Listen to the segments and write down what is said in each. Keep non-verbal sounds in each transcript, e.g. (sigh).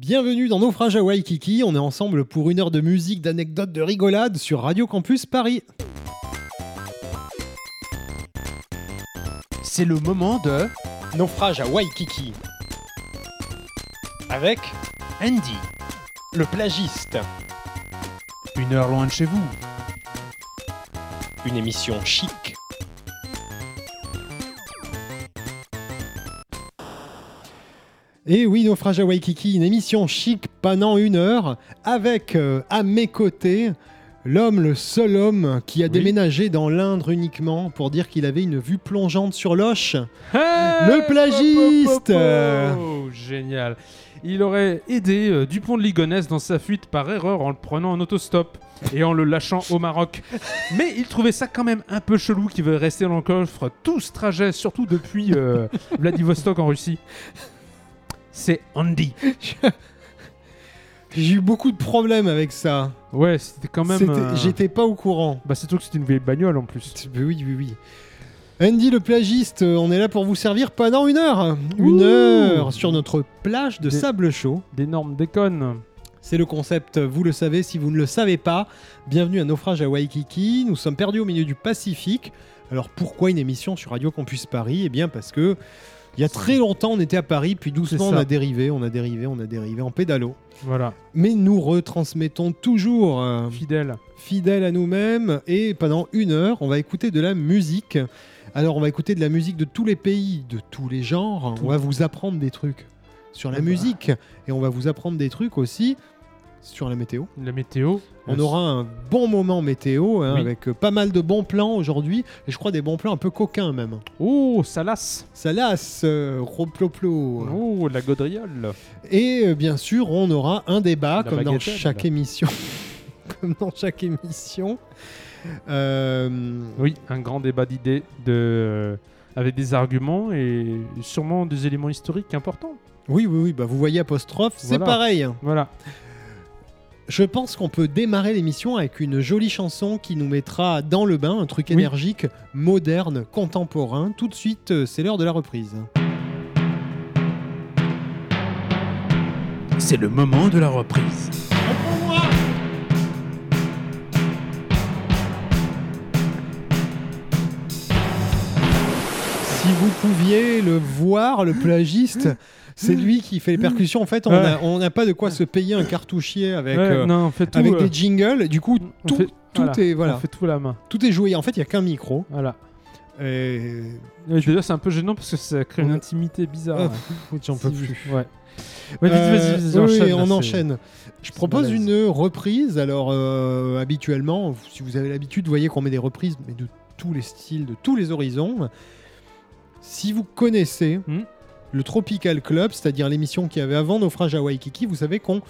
Bienvenue dans Naufrage à Waikiki, on est ensemble pour une heure de musique, d'anecdotes, de rigolade sur Radio Campus Paris. C'est le moment de Naufrage à Waikiki. Avec Andy. le plagiste, Une heure loin de chez vous. une émission chic. Et oui, Naufrage à Waikiki, une émission chic pendant une heure, avec euh, à mes côtés l'homme, le seul homme qui a Oui. déménagé dans l'Indre uniquement pour dire qu'il avait une vue plongeante sur l'Oche. Le plagiste Oh, Génial. Il aurait aidé euh, Dupont de Ligonnès dans sa fuite par erreur en le prenant en autostop et en le lâchant au Maroc. (laughs) Mais il trouvait ça quand même un peu chelou qu'il veut rester dans le coffre tout ce trajet, surtout depuis euh, (laughs) Vladivostok en Russie. C'est Andy. (laughs) J'ai eu beaucoup de problèmes avec ça. Ouais, c'était quand même. C'était- euh, J'étais pas au courant. Bah, c'est tout que c'était une vieille bagnole en plus. Oui, oui, oui. Andy le plagiste, euh, on est là pour vous servir pendant une heure. Une Ouh. heure sur notre plage de Des- sable chaud. D'énormes déconnes. C'est le concept, vous le savez, si vous ne le savez pas. Bienvenue à Naufrage à Waikiki. Nous sommes perdus au milieu du Pacifique. Alors pourquoi une émission sur Radio Campus Paris? Eh bien parce que il y a très longtemps on était à Paris, puis doucement on a dérivé, on a dérivé, on a dérivé en pédalo. Voilà. Mais nous retransmettons toujours euh, Fidèle. fidèles à nous-mêmes et pendant une heure on va écouter de la musique. Alors on va écouter de la musique de tous les pays, de tous les genres. Tout. On va vous apprendre des trucs sur la musique et on va vous apprendre des trucs aussi sur la météo. La météo. On aura un bon moment météo hein, Oui. avec euh, pas mal de bons plans aujourd'hui et je crois des bons plans un peu coquins même. Oh, ça lasse. Ça lasse, euh, roploplo. Oh, la gaudriole. Et euh, bien sûr, on aura un débat La comme dans chaque émission. (laughs) comme dans chaque émission. Oui, un grand débat d'idées de... euh, avec des arguments et sûrement des éléments historiques importants. Oui, oui, oui, bah vous voyez apostrophe, c'est Voilà. pareil. Voilà. Je pense qu'on peut démarrer l'émission avec une jolie chanson qui nous mettra dans le bain, un truc Oui. énergique, moderne, contemporain. Tout de suite, euh, c'est l'heure de la reprise. C'est le moment de la reprise. Si vous pouviez le voir, le plagiste, (laughs) c'est lui qui fait les percussions. En fait, on n'a pas de quoi se payer un cartouchier avec, Ouais, euh, non, on fait tout. avec euh, des jingles. Du coup, tout, fait- tout voilà, est voilà, On fait tout la main. tout est joué. En fait, il y a qu'un micro. Voilà. Et... Et D'ailleurs, c'est un peu gênant parce que ça crée une intimité bizarre. Ah, J'en peux plus. Ouais. Ouais, vite, vas-y, vas-y, oui, enchaîne, oui, là, on enchaîne. Je propose une reprise. Alors, euh, habituellement, si vous avez l'habitude, vous voyez qu'on met des reprises, mais de tous les styles, de tous les horizons. Si vous connaissez Hmm. Le Tropical Club, c'est-à-dire l'émission qui avait avant Naufrage à Waikiki, vous savez qu'on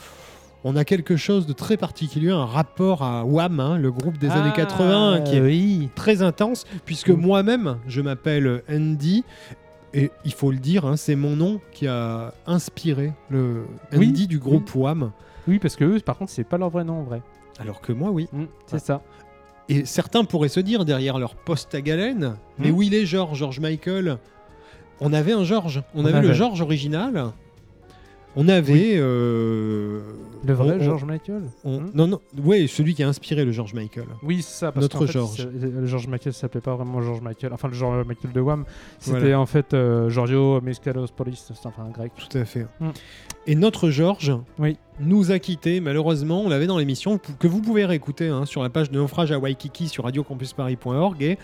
on a quelque chose de très particulier, un rapport à Wham, hein, le groupe des années Ah, 80, qui est oui. très intense, puisque Mm. moi-même, je m'appelle Andy, et il faut le dire, hein, c'est mon nom qui a inspiré le Oui, Andy du groupe Wham. Oui, parce que eux, par contre, c'est pas leur vrai nom en vrai. Alors que moi, oui. Mm, c'est Ah. ça. Et certains pourraient se dire derrière leur poste à galène, mais Mm. où il est George, George Michael On avait un George, on, On avait, le avait. George original. On avait. euh, Le vrai on- George Michael on- Hmm Non, non, ouais, celui qui a inspiré le George Michael. Oui, ça. Parce Notre fait, George. c'est- Le George Michael s'appelait pas vraiment George Michael. Enfin, le George Michael de Wham. C'était Voilà. en fait euh, Giorgio Miskalos Polis. C'est enfin un grec. Tout à fait. Mm. Et notre George Oui. nous a quittés, malheureusement. On l'avait dans l'émission que vous pouvez réécouter hein, sur la page de naufrage à Waikiki sur radiocampusparis.org. Et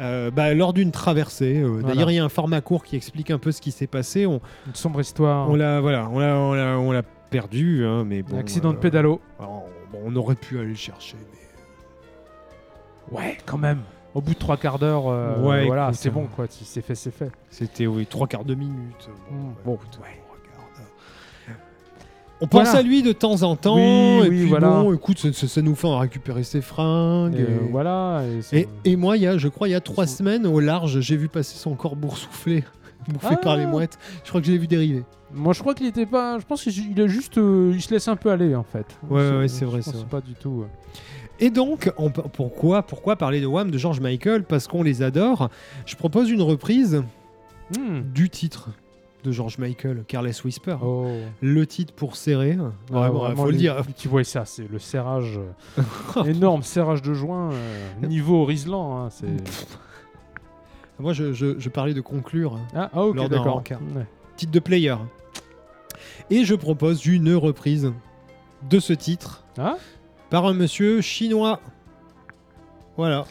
euh, bah, lors d'une traversée, euh, Voilà. d'ailleurs, il y a un format court qui explique un peu ce qui s'est passé. On, Une sombre histoire. on l'a voilà, on l'a- on l'a- on l'a perdu, hein, mais bon. Un accident de euh, pédalo. alors, bon, on aurait pu aller le chercher, mais Ouais, quand même. Au bout de trois quarts d'heure, Ouais, voilà, écoute, c'est euh, bon quoi. Si c'est fait, c'est fait. c'était oui trois quarts de minute. Bon, Mm, ouais, bon, écoute, on regarde. On pense Voilà. à lui de temps en temps, Oui, et oui, puis voilà. bon, écoute, ça, nous fait en récupérer ses fringues. Et, et- voilà. et moi, y a, je crois, il y a trois semaines, au large, j'ai vu passer son corps boursouflé, (laughs) bouffé Ah. par les mouettes. Je crois que je l'ai vu dériver. Moi, je crois qu'il était pas. Je pense qu'il a juste. euh, il se laisse un peu aller en fait. Ouais, ouais, c'est vrai, c'est pas du tout. Et donc, on pourquoi, pourquoi parler de Wham, de George Michael? Parce qu'on les adore. Je propose une reprise Hmm, du titre. De George Michael, Careless Whisper. Oh. Le titre pour serrer. Ah, Vraiment, faut le dire. Tu vois ça, c'est le serrage. (laughs) énorme serrage de joint. euh, niveau Riesland. hein, c'est... Moi, je, je- je parlais de conclure. Ah, ah, ok, Lors d'un d'accord. Ouais. Titre de player. Et je propose une reprise de ce titre Ah par un monsieur chinois. Voilà.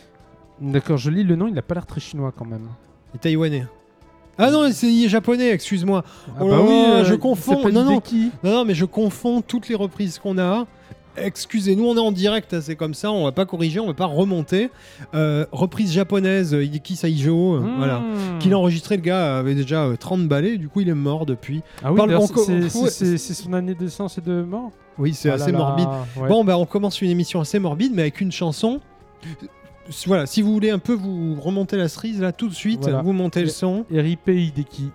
D'accord, je lis le nom, il n'a pas l'air très chinois quand même. Et taïwanais. Ah non, c'est il est japonais, excuse-moi. Ah Oh là, euh, je confonds. Non, non. Non, non, mais je confonds toutes les reprises qu'on a. Excusez-nous, on est en direct, hein, c'est comme ça, on va pas corriger, on va pas remonter. Euh, reprise japonaise, euh, Hideki Saijo, euh, Mmh. voilà. Qu'il a enregistré, le gars avait déjà euh, 30 balais, du coup il est mort depuis. Ah oui, c'est, son année de naissance et de mort? Oui, c'est Ah assez là, morbide. ouais. Bon, bah on commence une émission assez morbide, mais avec une chanson. Voilà, si vous voulez un peu vous remonter la cerise, là tout de suite, Voilà. vous montez le son. RIP Hideki.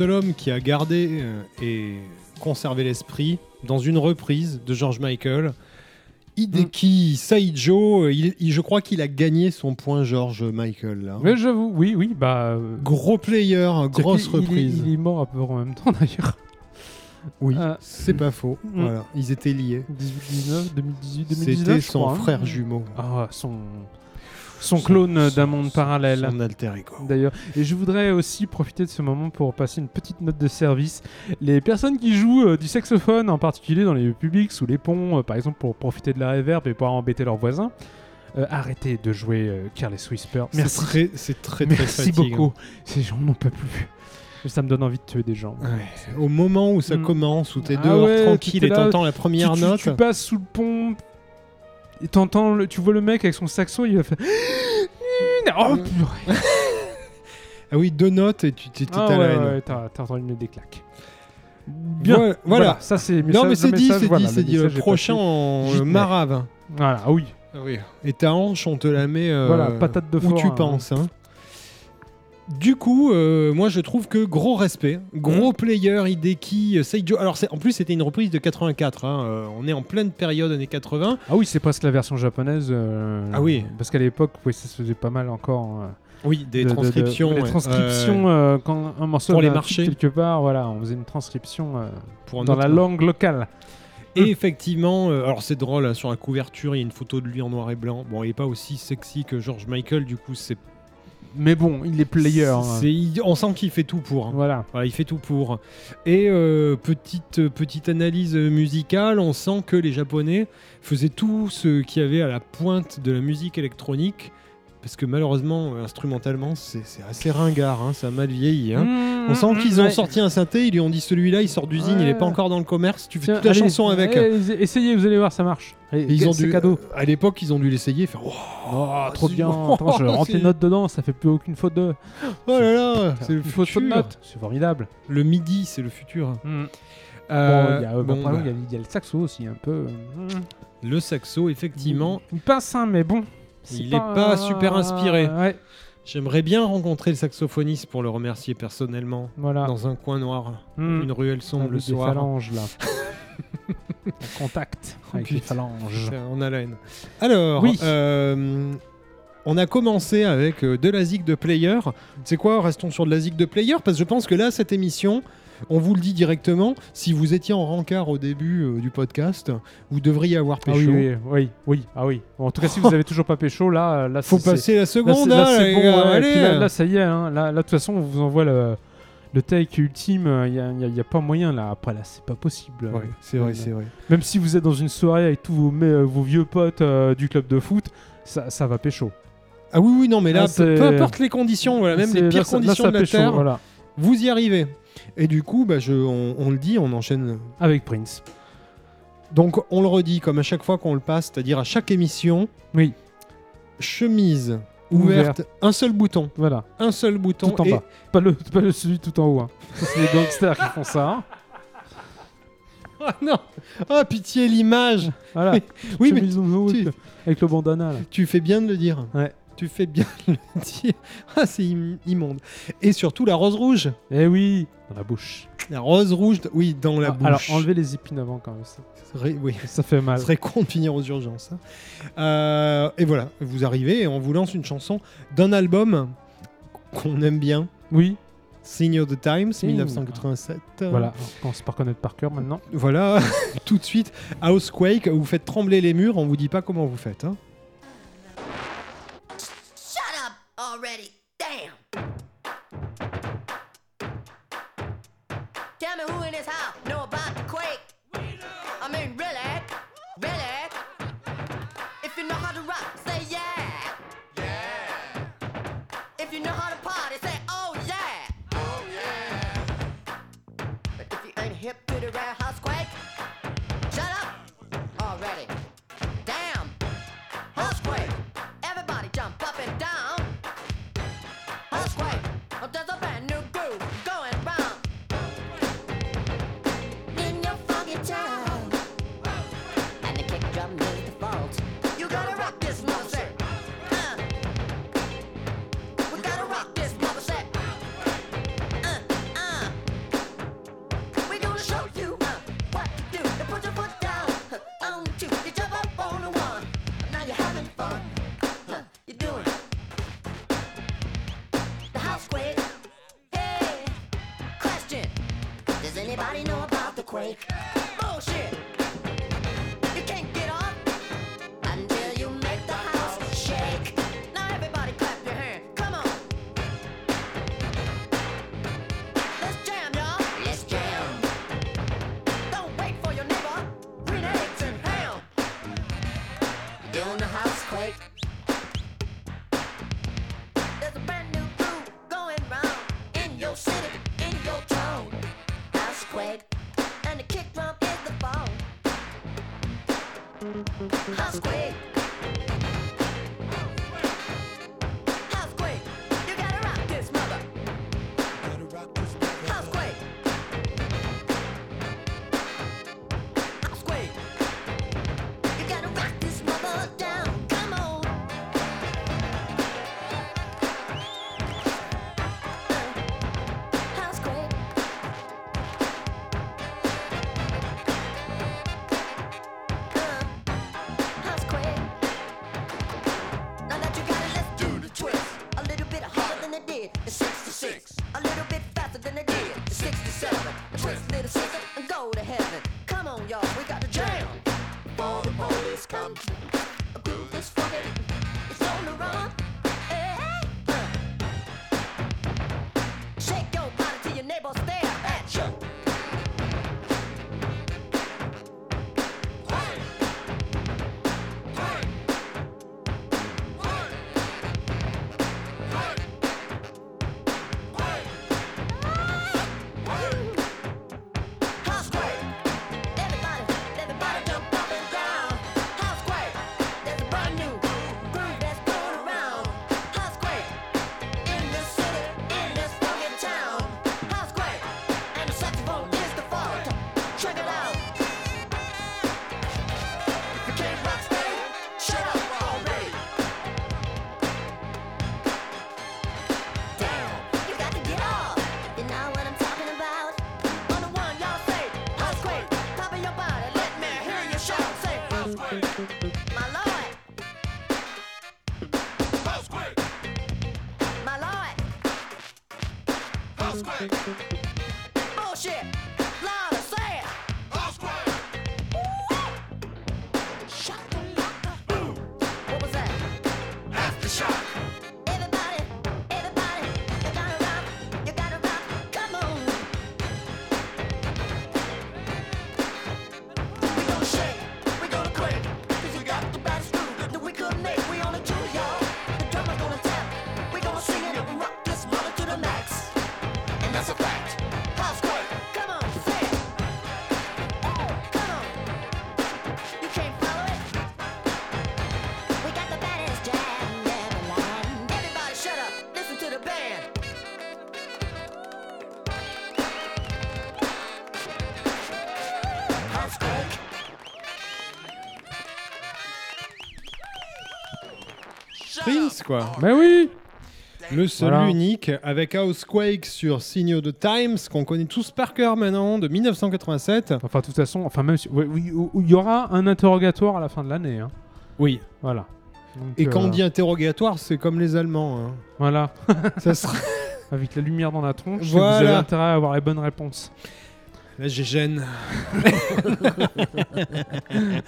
Seul homme qui a gardé euh, et conservé l'esprit dans une reprise de George Michael. Hideki Saijo, euh, il- il- je crois qu'il a gagné son point George Michael là. Mais j'avoue, oui, oui, bah. euh, Gros player, grosse il reprise. Il est, mort à peu près en même temps (laughs) d'ailleurs. Oui, Euh, c'est pas faux. mm. Voilà, ils étaient liés. 18, 19, 2018, 2019. C'était son crois, hein. frère jumeau, Ah, son. Son clone d'un monde parallèle. son alter ego. D'ailleurs, et je voudrais aussi profiter de ce moment pour passer une petite note de service. Les personnes qui jouent euh, du saxophone, en particulier dans les lieux publics, sous les ponts, euh, par exemple pour profiter de la reverb et pas embêter leurs voisins, euh, arrêtez de jouer Careless Whisper. Merci, c'est très, très merci beaucoup. Ces gens n'en peuvent plus. Ça me donne envie de tuer des gens. Ouais. Au moment où ça Mm. commence, où t'es Ah dehors ouais, tranquille et t'entends la première tu- note, tu passes sous le pont et t'entends, le- tu vois le mec avec son saxo, il va faire. (gasps) Oh, purée. ah oui, deux notes et tu t'es Ah à la ouais, haine. ouais, t'as t'as entendu mettre des claques. Bien. Voilà, voilà. ça c'est Non mais c'est dit, c'est dit, c'est dit. Le prochain en euh, marave. Voilà, ah oui. Et ta hanche, on te la met euh, Voilà, patate de où fort, tu hein. penses. hein. Du coup, euh, moi je trouve que gros respect, gros player, Hideki, euh, Seijo. Alors c'est- en plus c'était une reprise de 84. hein, euh, on est en pleine période années 80. Ah oui, c'est presque la version japonaise. euh, Ah oui. Parce qu'à l'époque, oui, ça se faisait pas mal encore. Oui, des de- de- de- transcriptions. ouais. transcriptions, quand un morceau Pour les marchés. quelque part, voilà, on faisait une transcription pour dans la langue locale. Et effectivement, euh, alors c'est drôle, hein, sur la couverture, il y a une photo de lui en noir et blanc. Bon, il est pas aussi sexy que George Michael, du coup, c'est. Mais bon, il est player. hein. c'est- il- on sent qu'il fait tout pour. hein. Voilà. Voilà, il fait tout pour. Et euh, petite, petite analyse musicale, on sent que les Japonais faisaient tout ce qu'il y avait à la pointe de la musique électronique. Parce que malheureusement, euh, instrumentalement, c'est c'est assez ringard, hein, ça a mal vieilli. hein. Mmh, On sent mmh, qu'ils ont ouais. sorti un synthé, ils lui ont dit celui-là, il sort d'usine, il est pas encore dans le commerce, tu fais toute la allez, chanson avec. allez, essayez, vous allez voir, ça marche. Et, ils ont c'est dû, cadeau. À l'époque, ils ont dû l'essayer, faire oh, Oh, trop bien. Attends, je (laughs) rentre les notes dedans, ça fait plus aucune faute de. oh là là, c'est le Une faute futur. de notes. C'est formidable. Le midi, c'est le futur. Mmh. Euh, bon, il y a, euh, bon, bah, y y le saxo aussi, un peu. Mmh. le saxo, effectivement, Il passe, hein, mais bon. Il est pas super inspiré. Ouais, j'aimerais bien rencontrer le saxophoniste pour le remercier personnellement voilà. dans un coin noir, Mmh. une ruelle sombre le soir. phalanges, là. (laughs) En contact Oh, avec les phalanges. On a la haine. Alors, Oui. euh, on a commencé avec euh, de la zig de player. C'est quoi Restons sur de la zig de player? Parce que je pense que là, cette émission, on vous le dit directement. Si vous étiez en rencard au début euh, du podcast, vous devriez avoir Ah pécho. oui, oui, oui, oui, ah oui. En tout cas, si vous avez toujours pas pécho, là, euh, là, Faut passer la Là, seconde, là, hein, les bon, gars, ouais, et allez. puis là, là, ça y est, hein. là, là, de toute façon, on vous envoie le, le take ultime. Il n'y a, pas moyen là. Après, là, c'est pas possible. Ouais, c'est vrai, Euh, c'est vrai. Même si vous êtes dans une soirée avec tous vos, vos vieux potes euh, du club de foot, ça, ça va pécho. Ah oui, oui, non, mais là, Là, peu, importe les conditions, voilà, même les pires là, là, conditions de la pécho, Terre, voilà. Vous y arrivez. Et du coup, bah, je, on, on le dit, on enchaîne. Avec Prince. Donc, on le redit comme à chaque fois qu'on le passe, c'est-à-dire à chaque émission, Oui, chemise ouverte, un seul bouton, voilà. un seul bouton. Tout en et- bas. Pas le, pas le celui tout en haut. hein. C'est les gangsters qui font ça. hein. Ah (laughs) non Ah, pitié, l'image Voilà. (laughs) Oui, mais Chemise en haut tu- avec, le- avec le bandana. Là. tu fais bien de le dire. Ouais. Tu fais bien de le dire. (laughs) Ah, c'est im- immonde. Et surtout, la rose rouge. Eh oui, dans la bouche. La rose rouge, d- oui, dans la Ah, bouche. Alors, enlevez les épines avant quand même. Ça, oui. (laughs) ça fait mal. Ce serait con de finir aux urgences. hein. Euh, et voilà, vous arrivez et on vous lance une chanson d'un album qu'on aime bien, Oui, Sign of the Times, Signe. 1987. voilà. On commence par connaître par cœur maintenant. Voilà, (laughs) tout de suite, Housequake, vous faites trembler les murs, on vous dit pas comment vous faites. hein. Tell me who in this house know about the quake. I mean, really? Really? If you know how to rock, Prince, quoi. Mais oui Le seul Voilà. unique avec Housequake sur Signal de Times qu'on connaît tous par cœur maintenant de 1987. Enfin, de toute façon, enfin, même si- oui, oui, il y aura un interrogatoire à la fin de l'année. hein. Oui. Voilà. Donc, Et quand euh, on dit interrogatoire, c'est comme les Allemands. hein. Voilà. (laughs) Ça sera... (laughs) Avec la lumière dans la tronche, Voilà. vous avez intérêt à avoir les bonnes réponses. Là, j'ai gêne.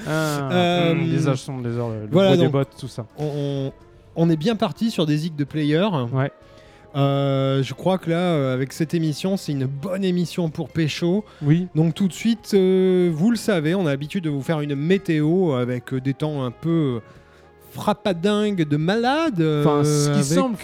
Ah, Euh, hum, les âges sont des heures, le voilà, des bottes, tout ça. On, on- on est bien parti sur des zigs de player. Ouais. Euh, je crois que là, euh, avec cette émission, c'est une bonne émission pour Pécho. Oui. Donc tout de suite, euh, vous le savez, on a l'habitude de vous faire une météo avec des temps un peu frappadingues de malades. euh, Enfin, ce qui avec- semble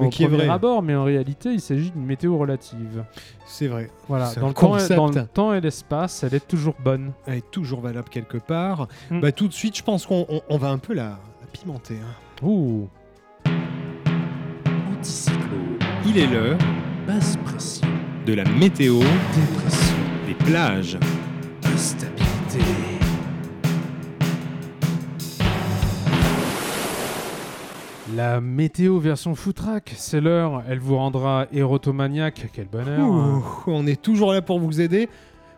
Mais au qui est premier vrai. abord, mais en réalité, il s'agit d'une météo relative. C'est vrai. Voilà, dans le, temps dans le temps et l'espace, elle est toujours bonne. Elle est toujours valable quelque part. Mm. Bah, tout de suite, je pense qu'on on- on va un peu la, la pimenter. hein. Ouh. Anticyclone, Il est l'heure basse pression, de la météo dépression, des plages. instabilité. La météo version footrack, c'est l'heure. Elle vous rendra érotomaniaque. Quel bonheur. Ouh, on est toujours là pour vous aider.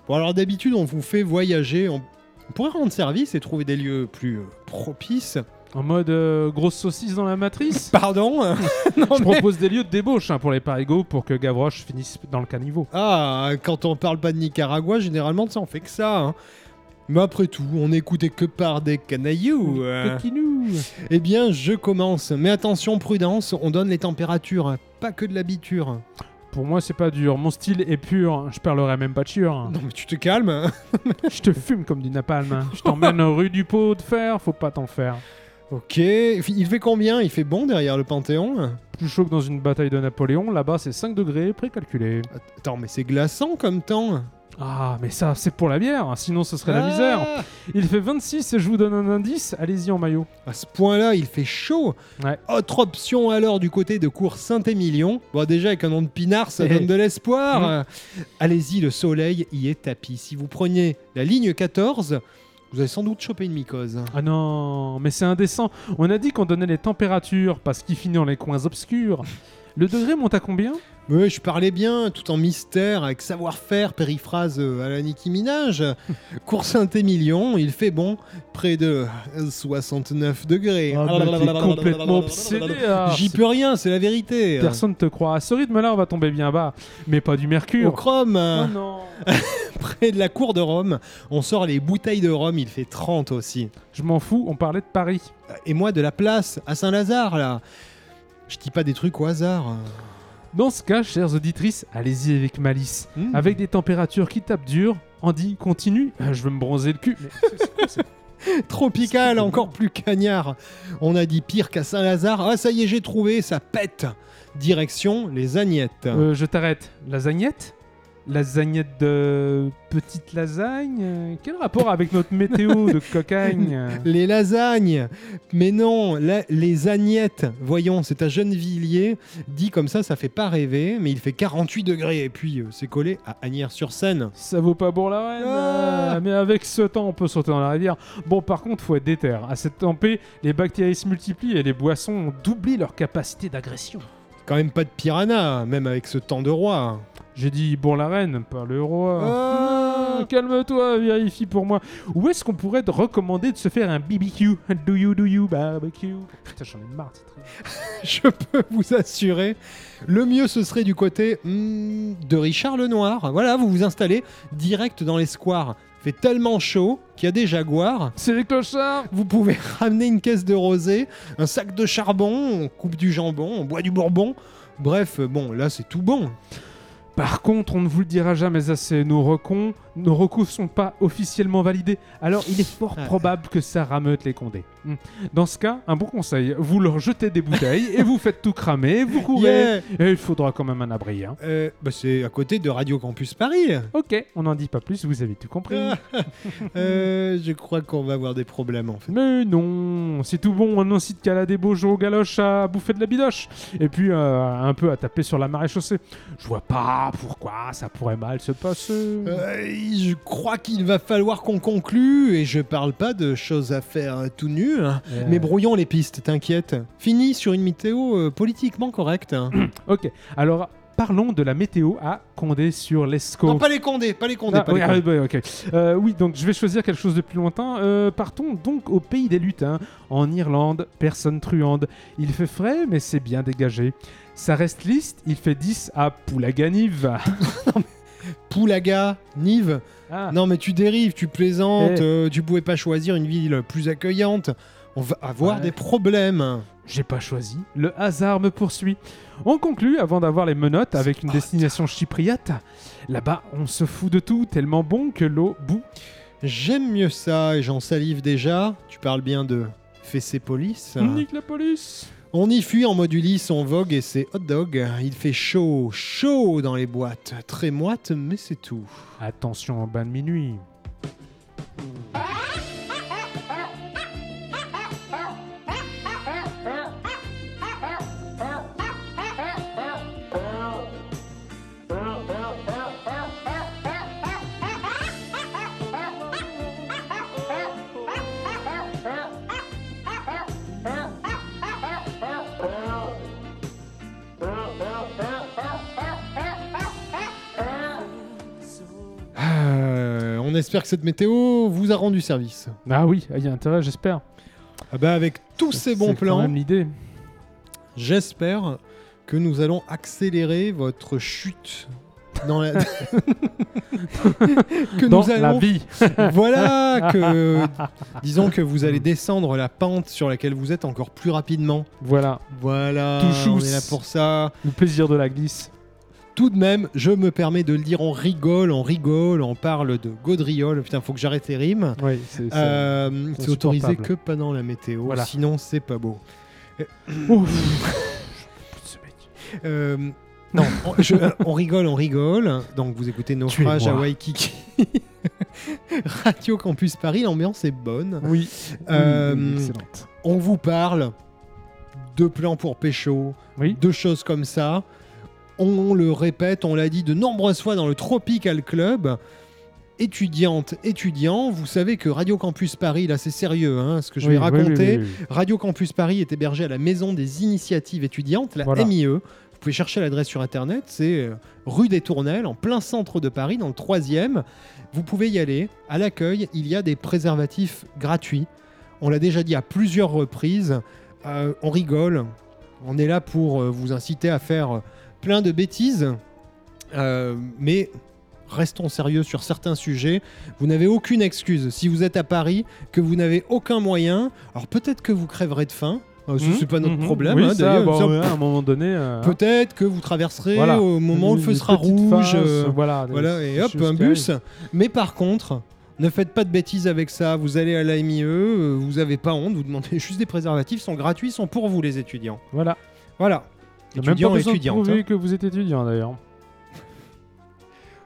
Bon, alors d'habitude, on vous fait voyager. On, on pourrait rendre service et trouver des lieux plus euh, propices. En mode euh, grosse saucisse dans la matrice (laughs) Pardon (laughs) Non, Je mais- propose des lieux de débauche hein, pour les parigots pour que Gavroche finisse dans le caniveau. Ah, quand on parle pas de Nicaragua, généralement, ça on fait que ça. hein. Mais après tout, on n'écoutait que par des canailloux. euh. Eh bien, je commence. Mais attention, prudence, on donne les températures, hein, pas que de l'habiture. Pour moi, c'est pas dur. Mon style est pur. Je parlerai même pas de chiure. Non, mais tu te calmes. hein. (laughs) Je te fume comme du napalm. hein. Je t'emmène rue du pot de fer. Faut pas t'en faire. Ok, il fait combien? Il fait bon derrière le Panthéon? Plus chaud que dans une bataille de Napoléon. Là-bas, c'est 5 degrés, précalculé. Attends, mais c'est glaçant comme temps. Ah, mais ça, c'est pour la bière. hein. Sinon, ce serait la misère. Ah, Il fait 26 et je vous donne un indice. Allez-y en maillot. À ce point-là, il fait chaud. Ouais. Autre option alors du côté de cours Saint-Émilion. Bon, déjà avec un nom de pinard, ça Eh. donne de l'espoir. Mm. Allez-y, le soleil y est tapis. Si vous preniez la ligne 14, vous allez sans doute choper une mycose. Ah non, mais c'est indécent. On a dit qu'on donnait les températures parce qu'il finit dans les coins obscurs. Le degré monte à combien? Mais je parlais bien, tout en mystère, avec savoir-faire, périphrase euh, à la Nicki Minaj. (laughs) Cours Saint-Émilion, il fait bon, près de 69 degrés. Ah, bah, t'es complètement obsédé. ah. J'y peux rien, c'est la vérité. Personne te croit. À ce rythme-là, on va tomber bien bas. Mais pas du Au mercure. chrome, Oh non. (laughs) près de la cour de Rome, on sort les bouteilles de Rome, il fait 30 aussi. Je m'en fous, on parlait de Paris. Et moi de la place, à Saint-Lazare, là. Je dis pas des trucs au hasard. Dans ce cas, chères auditrices, allez-y avec malice. Hmm. Avec des températures qui tapent dur, Andy, continue. Euh, Je veux me bronzer le cul. Mais (laughs) Tropical, encore plus cagnard. On a dit pire qu'à Saint-Lazare. Ah, ça y est, j'ai trouvé, ça pète. Direction les Agnettes. Euh, je t'arrête. Lasagnette? Lasagnette de petite lasagne Euh, Quel rapport avec notre météo de cocagne (laughs) Les lasagnes Mais non, la- les agnettes. Voyons, c'est à Gennevilliers. Dit comme ça, ça fait pas rêver, mais il fait 48 degrés. Et puis, euh, c'est collé à Agnières-sur-Seine. Ça vaut pas pour la reine Ah euh, Mais avec ce temps, on peut sauter dans la rivière. Bon, par contre, faut être déter. À cette tempée, les bactéries se multiplient et les boissons ont doublé leur capacité d'agression. Quand même pas de piranha, même avec ce temps de roi. J'ai dit bon la reine, pas le roi. Ah. Ah, Calme-toi, vérifie pour moi. Où est-ce qu'on pourrait te recommander de se faire un BBQ Do you, do you, barbecue? Putain, j'en ai marre (laughs) Je peux vous assurer, le mieux ce serait du côté hmm, de Richard Lenoir. Voilà, vous vous installez direct dans les squares. Fait tellement chaud qu'il y a des jaguars. C'est les clochards Vous pouvez (laughs) ramener une caisse de rosée, un sac de charbon, on coupe du jambon, on boit du bourbon. Bref, bon, là c'est tout bon. Par contre, on ne vous le dira jamais assez, nos recons, nos recours sont pas officiellement validés, alors il est fort Ah. probable que ça rameute les condés. Hmm. Dans ce cas, un bon conseil, vous leur jetez des bouteilles et vous faites tout cramer, vous (laughs) courez, Yeah. et il faudra quand même un abri. hein. Euh, bah, c'est à côté de Radio Campus Paris. Ok, on n'en dit pas plus, vous avez tout compris. (laughs) Euh, je crois qu'on va avoir des problèmes en fait. Mais non, c'est tout bon, on n'incite qu'à la débauche aux galoches à bouffer de la bidoche. Et puis euh, un peu à taper sur la marée chaussée. Je vois pas pourquoi ça pourrait mal se passer. Je crois qu'il va falloir qu'on conclue et je parle pas de choses à faire euh, tout nu. hein. Mais brouillons les pistes, t'inquiète. Fini sur une météo euh, politiquement correcte. hein. (clears throat) Ok, alors parlons de la météo à Condé-sur-Lescaut. non, pas les condés, pas les condés. Ah, pas oui, les ah, condés. oui, ok. Euh, oui, donc je vais choisir quelque chose de plus lointain. Euh, partons donc au pays des lutins, en Irlande, personne truande. Il fait frais, mais c'est bien dégagé. Ça reste liste, il fait 10 à Poulaganive. (laughs) (laughs) Poulaga, Nive. Ah, Non, mais tu dérives, tu plaisantes. Eh. euh, tu pouvais pas choisir une ville plus accueillante. On va avoir Ouais. des problèmes. J'ai pas choisi. Le hasard me poursuit. On conclut avant d'avoir les menottes avec une destination chypriote. Là-bas, on se fout de tout, tellement bon que l'eau bout. J'aime mieux ça et j'en salive déjà. Tu parles bien de Fessépolis. Nique la police. On y fuit en mode Ulysse, on vogue et c'est hot dog. Il fait chaud, chaud dans les boîtes. Très moite, mais c'est tout. Attention en bain de minuit. Euh, on espère que cette météo vous a rendu service. Ah oui, il y a intérêt, j'espère. Ah bah, avec tous ces bons C'est plans, même l'idée. j'espère que nous allons accélérer votre chute dans la. (laughs) que Dans nous la allons vie. (laughs) Voilà que (laughs) disons que vous allez descendre la pente sur laquelle vous êtes encore plus rapidement. Voilà, Voilà, Tout on est là pour ça. le plaisir de la glisse. Tout de même, je me permets de le dire, on rigole, on rigole, on parle de gaudriole. Putain, faut que j'arrête les rimes. Oui, c'est Euh, autorisé que pendant la météo, Voilà. sinon c'est pas beau. (coughs) (coughs) Euh, non, on, je- on rigole, on rigole. Donc vous écoutez Naufrage à Waikiki. (laughs) Radio Campus Paris, l'ambiance est bonne. Oui. Euh, Oui, excellente. On vous parle de plans pour pécho, Oui. de choses comme ça. On le répète, on l'a dit de nombreuses fois dans le Tropical Club. Étudiante, étudiant, vous savez que Radio Campus Paris, là c'est sérieux, hein, ce que je Oui, vais raconter. oui, oui. Radio Campus Paris est hébergé à la Maison des Initiatives étudiantes, la Voilà. MIE. Vous pouvez chercher l'adresse sur internet, c'est euh, rue des Tournelles, en plein centre de Paris, dans le troisième. Vous pouvez y aller. À l'accueil, il y a des préservatifs gratuits. On l'a déjà dit à plusieurs reprises. Euh, on rigole. On est là pour euh, vous inciter à faire plein de bêtises. Euh, mais restons sérieux sur certains sujets. Vous n'avez aucune excuse. Si vous êtes à Paris, que vous n'avez aucun moyen, alors peut-être que vous crèverez de faim. Euh, ce- Mhm, c'est pas notre mhm. problème. Oui, hein, ça, d'ailleurs. bon, Ça, ouais, à un moment donné. euh, Peut-être que vous traverserez Voilà. au moment où le feu sera rouge. faces, voilà, voilà, et hop, un bus. Mais par contre, ne faites pas de bêtises avec ça. Vous allez à l'AMIE, euh, vous avez pas honte, vous demandez (laughs) juste des préservatifs, ils sont gratuits, ils sont pour vous les étudiants. Voilà. Voilà. A même pas besoin de prouver hein. que vous êtes étudiant d'ailleurs.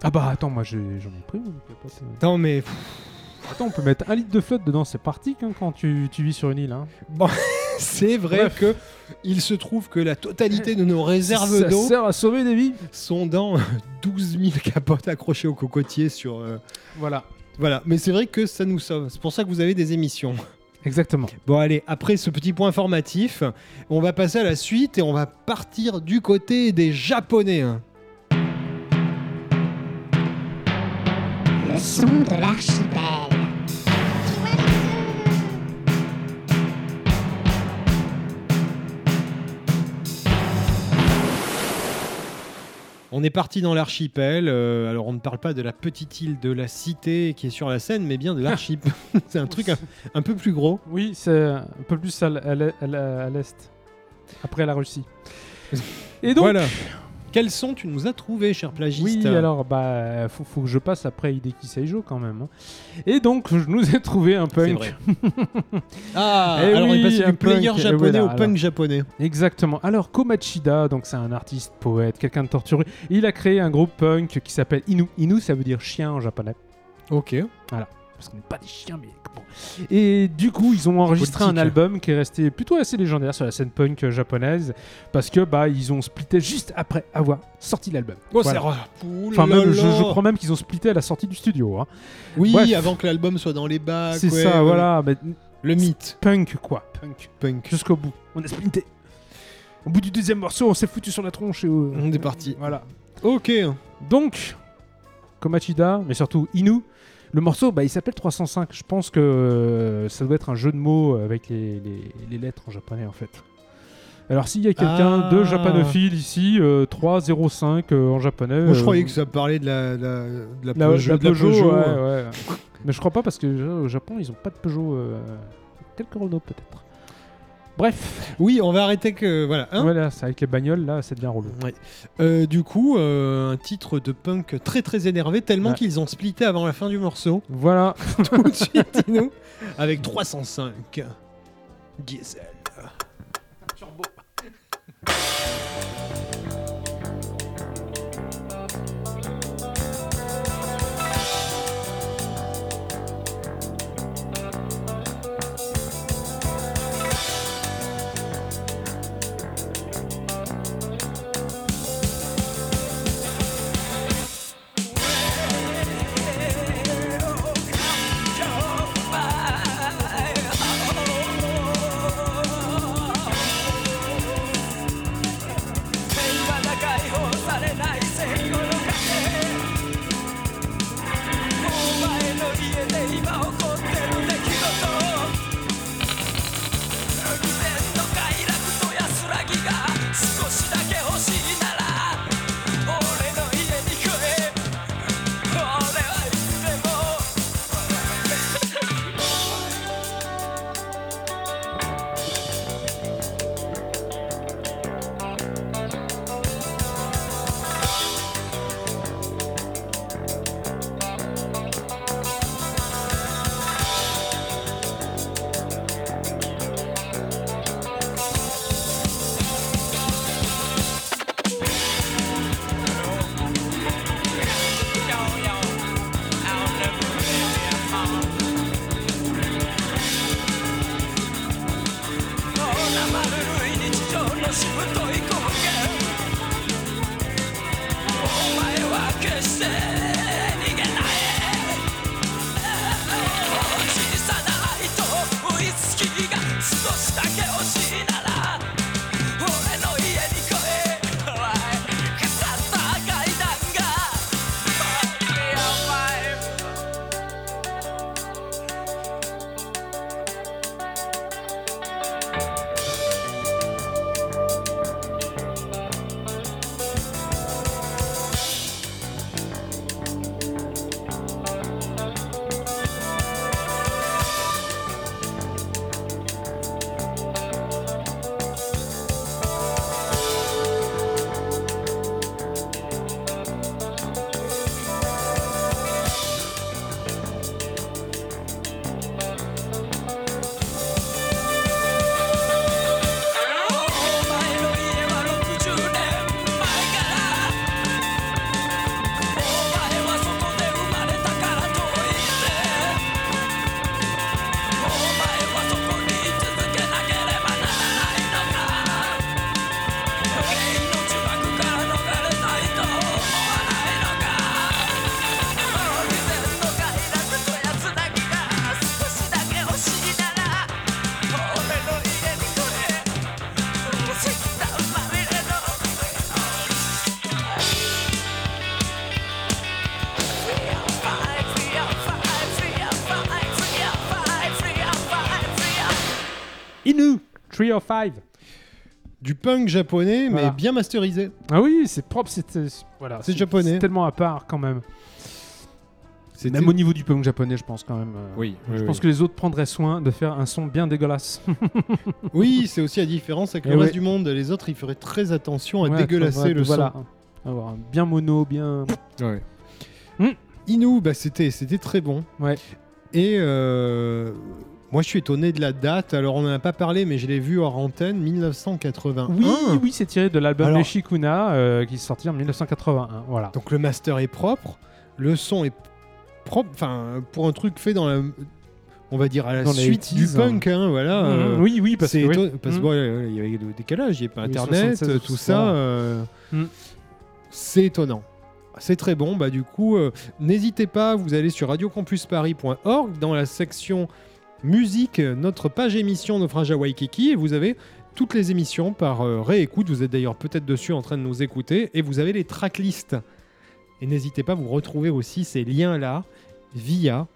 Ah bah attends, moi j'ai- j'en ai pris. donc y a pas de- Non mais Attends, on peut mettre un litre de flotte dedans, c'est pratique hein, quand tu, tu vis sur une île. Hein. (laughs) c'est vrai Bref. que il se trouve que la totalité de nos réserves Ça d'eau sert à sauver des vies. sont dans (laughs) 12 000 capotes accrochées au cocotier sur. euh, Voilà. Voilà, mais c'est vrai que ça nous sauve. C'est pour ça que vous avez des émissions. Exactement. Bon allez, après ce petit point informatif, on va passer à la suite et on va partir du côté des Japonais. hein. Le son de l'archipel. On est parti dans l'archipel. euh, alors on ne parle pas de la petite île de la Cité qui est sur la Seine, mais bien de l'archipel. (laughs) (laughs) c'est un truc un, un peu plus gros. Oui, c'est un peu plus à l'est. Après la Russie. (laughs) Et donc, voilà. Quels son tu nous as trouvé, cher plagiste Oui, alors, bah, faut, faut que je passe après Hideki Seijo quand même. hein. Et donc, (laughs) je nous ai trouvé un C'est punk. vrai. (laughs) Ah, Eh alors oui, il passe un du player punk, et japonais voilà, au punk alors. japonais. Exactement. Alors, Komachida, donc c'est un artiste, poète, quelqu'un de torturé. Il a créé un groupe punk qui s'appelle Inu. Inu, ça veut dire chien en japonais. Ok. Parce qu'on n'est pas des chiens, mais bon. Et du coup, ils ont enregistré un album qui est resté plutôt assez légendaire sur la scène punk japonaise. Parce que, bah, ils ont splitté juste après avoir sorti l'album. Oh, Voilà. Enfin, même, je, je crois même qu'ils ont splitté à la sortie du studio. hein. Oui, Bref. avant que l'album soit dans les bacs. c'est ouais, ça, voilà. Le mythe. punk, quoi. Punk. Punk. Jusqu'au bout. On a splinté. Au bout du deuxième morceau, on s'est foutu sur la tronche. Et, euh, On est parti. Voilà. Ok. Donc, Komachida, mais surtout Inu, le morceau, bah, il s'appelle 305. Je pense que euh, ça doit être un jeu de mots avec les, les- les lettres en japonais, en fait. Alors, s'il y a quelqu'un Ah. de japanophile ici, euh, 305 euh, en japonais. Moi, je euh, croyais que ça parlait de la, la, de la la, Peugeot. la de la Peugeot, Peugeot. ouais, ouais. Mais je crois pas parce que au Japon, ils ont pas de Peugeot. quelques Renault peut-être. Bref, Oui, on va arrêter que. Voilà. hein. voilà, c'est avec les bagnoles là, ça devient relou. Ouais. Euh, du coup, euh, un titre de punk très très énervé, tellement Ouais. qu'ils ont splitté avant la fin du morceau. Voilà. (laughs) Tout de suite, nous, avec 305 diesel. Inu 305. Du punk japonais, Voilà. mais bien masterisé. Ah oui, c'est propre, c'est voilà, C'est japonais. C'est tellement à part quand même. Même au niveau du punk japonais, je pense quand même. euh, Oui, Je oui, pense oui. que les autres prendraient soin de faire un son bien dégueulasse. (laughs) Oui, c'est aussi la différence avec le reste ouais. du monde. Les autres, ils feraient très attention à Ouais, dégueulasser le voilà. Avoir un bien mono, bien. son. Ouais. Hmm. Inu, bah, c'était, c'était très bon. Ouais. Et euh, moi, je suis étonné de la date. Alors, on n'en a pas parlé, mais je l'ai vu hors antenne, 1981. Oui, oui, c'est tiré de l'album Alors- Les Shikuna euh, qui est sorti en 1981. Voilà. Donc, le master est propre. Le son est propre. Enfin, pour un truc fait dans la. On va dire à la Dans suite du 80s, punk, hein, voilà. euh, Mhm, oui, oui, parce que. oui. parce Mhm. bon, euh, il y avait le décalage, il n'y avait pas Oui, internet, 76, euh, tout ça. euh, Mm. C'est étonnant. C'est très bon. Bah, du coup, euh, n'hésitez pas, vous allez sur radiocampusparis.org dans la section musique, notre page émission Naufrage à Waikiki, et vous avez toutes les émissions par euh, réécoute. Vous êtes d'ailleurs peut-être dessus en train de nous écouter, et vous avez les tracklists. Et n'hésitez pas, vous retrouvez aussi ces liens-là via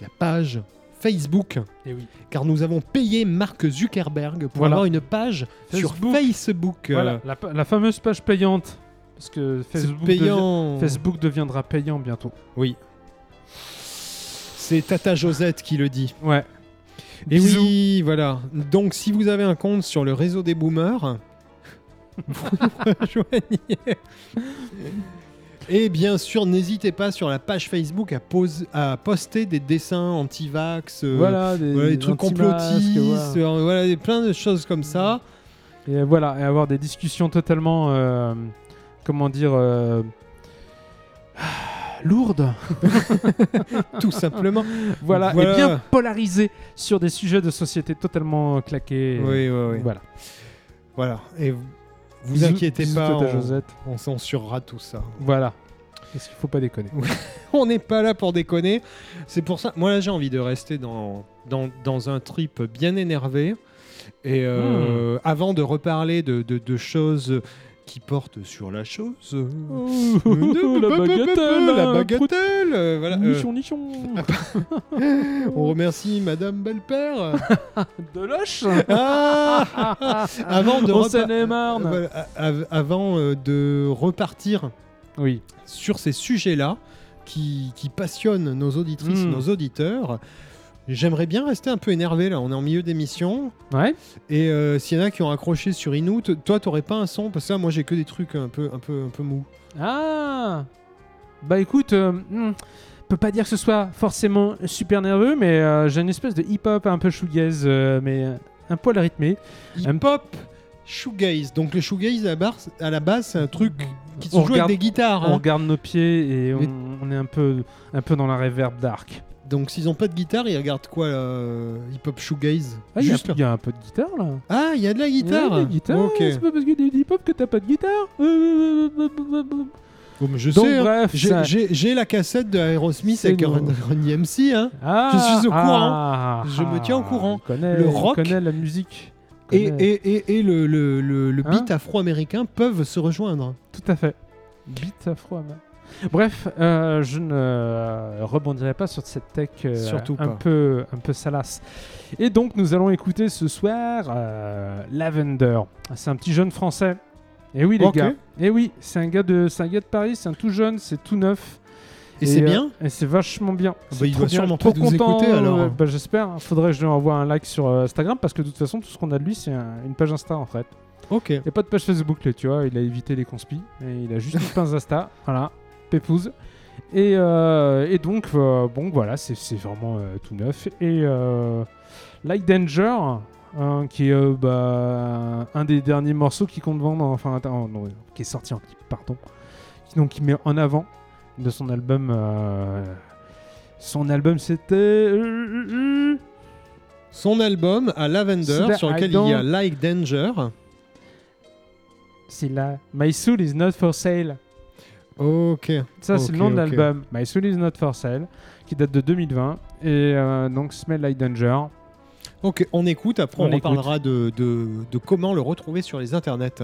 la page Facebook Eh oui. car nous avons payé Mark Zuckerberg pour Voilà. avoir une page sur Facebook. Voilà, la, fameuse page payante. Parce que Facebook, devi- payant. Facebook deviendra payant bientôt. Oui. C'est Tata Josette qui le dit. Ouais. Et Bisous. oui, voilà. Donc, si vous avez un compte sur le réseau des boomers, (laughs) vous rejoignez. Et bien sûr, n'hésitez pas sur la page Facebook à, pose- à poster des dessins anti-vax, euh, voilà, des, voilà, des trucs complotistes, voilà. euh, voilà, des- plein de choses comme ça. Et voilà, et avoir des discussions totalement, euh, comment dire, lourdes. (laughs) tout simplement. Voilà, Voilà. et bien polarisées sur des sujets de société totalement euh, claqués. Oui, oui, oui. Voilà. Voilà. Et vous, inquiétez bisous, pas, on, Josette. on censurera tout ça. Voilà. Parce qu'il faut pas déconner. (laughs) On n'est pas là pour déconner. C'est pour ça. Moi là, j'ai envie de rester dans, dans, dans un trip bien énervé. Et euh, avant de reparler de, de, de choses qui portent sur la chose. (laughs) la bagatelle, La bagatelle. euh, voilà. euh, Nichon, nichon. (laughs) on remercie Madame Belpère. (laughs) De loche Ah avant de repa- av- avant euh, de repartir Oui. sur ces sujets-là qui, qui passionnent nos auditrices, Mm. nos auditeurs. J'aimerais bien rester un peu énervé là, on est en milieu d'émission. Ouais. Et euh, s'il y en a qui ont accroché sur Inou, toi t'aurais pas un son? Parce que là, moi j'ai que des trucs un peu, un peu, un peu mous. Ah Bah écoute, euh, hmm, peut pas dire que ce soit forcément super nerveux, mais euh, j'ai une espèce de hip-hop un peu shoegaze, euh, mais euh, un poil rythmé. Hip-hop, shoegaze. Donc le shoegaze à la à la base c'est un truc qui se On joue regarde- avec des guitares. On hein. regarde nos pieds et on, Mais- on est un peu, un peu dans la reverb dark. Donc s'ils ont pas de guitare, ils regardent quoi euh, Hip-hop shoegaze? Ah, il y, a- Juste. il y a un peu de guitare là. Ah, il y a de la Il y a guitare. de la guitare, Ok. C'est pas parce que tu dis hip-hop que t'as pas de guitare. Bon, mais je Donc sais. hein. bref, J'ai- ça- la cassette de Aerosmith C'est avec. Run, Run DMC, hein. Ah, Je suis au courant. ah, Je me tiens au courant. il connaît- Le rock connaît la musique. Et, Connaît. et, et, et le, le, le, le Hein beat afro-américain peuvent se rejoindre. Tout à fait. Beat afro Bref, euh, je ne euh, rebondirai pas sur cette tech euh, Surtout un pas. peu un peu salace. Et donc nous allons écouter ce soir euh, Lavender. C'est un petit jeune français. Et oui les Ok. gars. Et oui, c'est un gars de c'est un gars de Paris, c'est un tout jeune, c'est tout neuf. Et, c'est euh, bien Et c'est vachement bien. bah, C'est il trop doit bien, sûrement trop pas nous content, écouter, alors. euh, bah, J'espère. Faudrait que je lui envoie un like sur euh, Instagram parce que de toute façon tout ce qu'on a de lui c'est un- une page Insta en fait. Ok. Il n'y a pas de page Facebook, là, tu vois. Il a évité les conspis. Et il a juste une (laughs) pince Insta. Voilà. Pépouze. Et, euh, et donc, euh, bon, voilà, c'est vraiment euh, tout neuf. Et Like Danger, hein, qui est euh, bah, un des derniers morceaux qui compte vendre, enfin, attends, non, qui est sorti en clip, pardon. Qui, donc, il met en avant de son album. euh, son album, c'était. Son album à Lavender, sur lequel il y a Like Danger. C'est là. My Soul is not for sale. Ok. Ça, c'est le nom de l'album, My Soul is not for sale, qui date de 2020. Et euh, donc, Smell Like Danger. Ok, on écoute, après on, On écoute. reparlera de, de, de comment le retrouver sur les internets.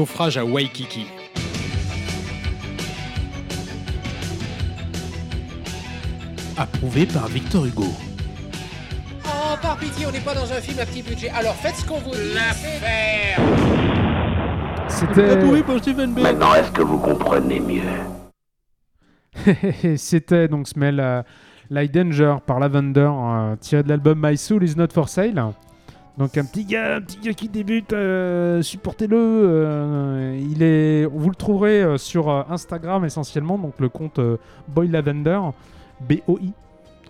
Naufrage à Waikiki. Approuvé par Victor Hugo. Oh, par pitié, on n'est pas dans un film à petit budget. Alors faites ce qu'on vous dit. L'affaire C'était. pour Stephen B. Maintenant, est-ce que vous comprenez mieux? (laughs) C'était donc Smell euh, Like Danger par Lavender, euh, tiré de l'album My Soul Is Not For Sale. Donc un petit gars, un petit gars qui débute, euh, supportez-le. euh, il est, vous le trouverez euh, sur Instagram essentiellement, donc le compte euh, Boy Lavender, B-O-I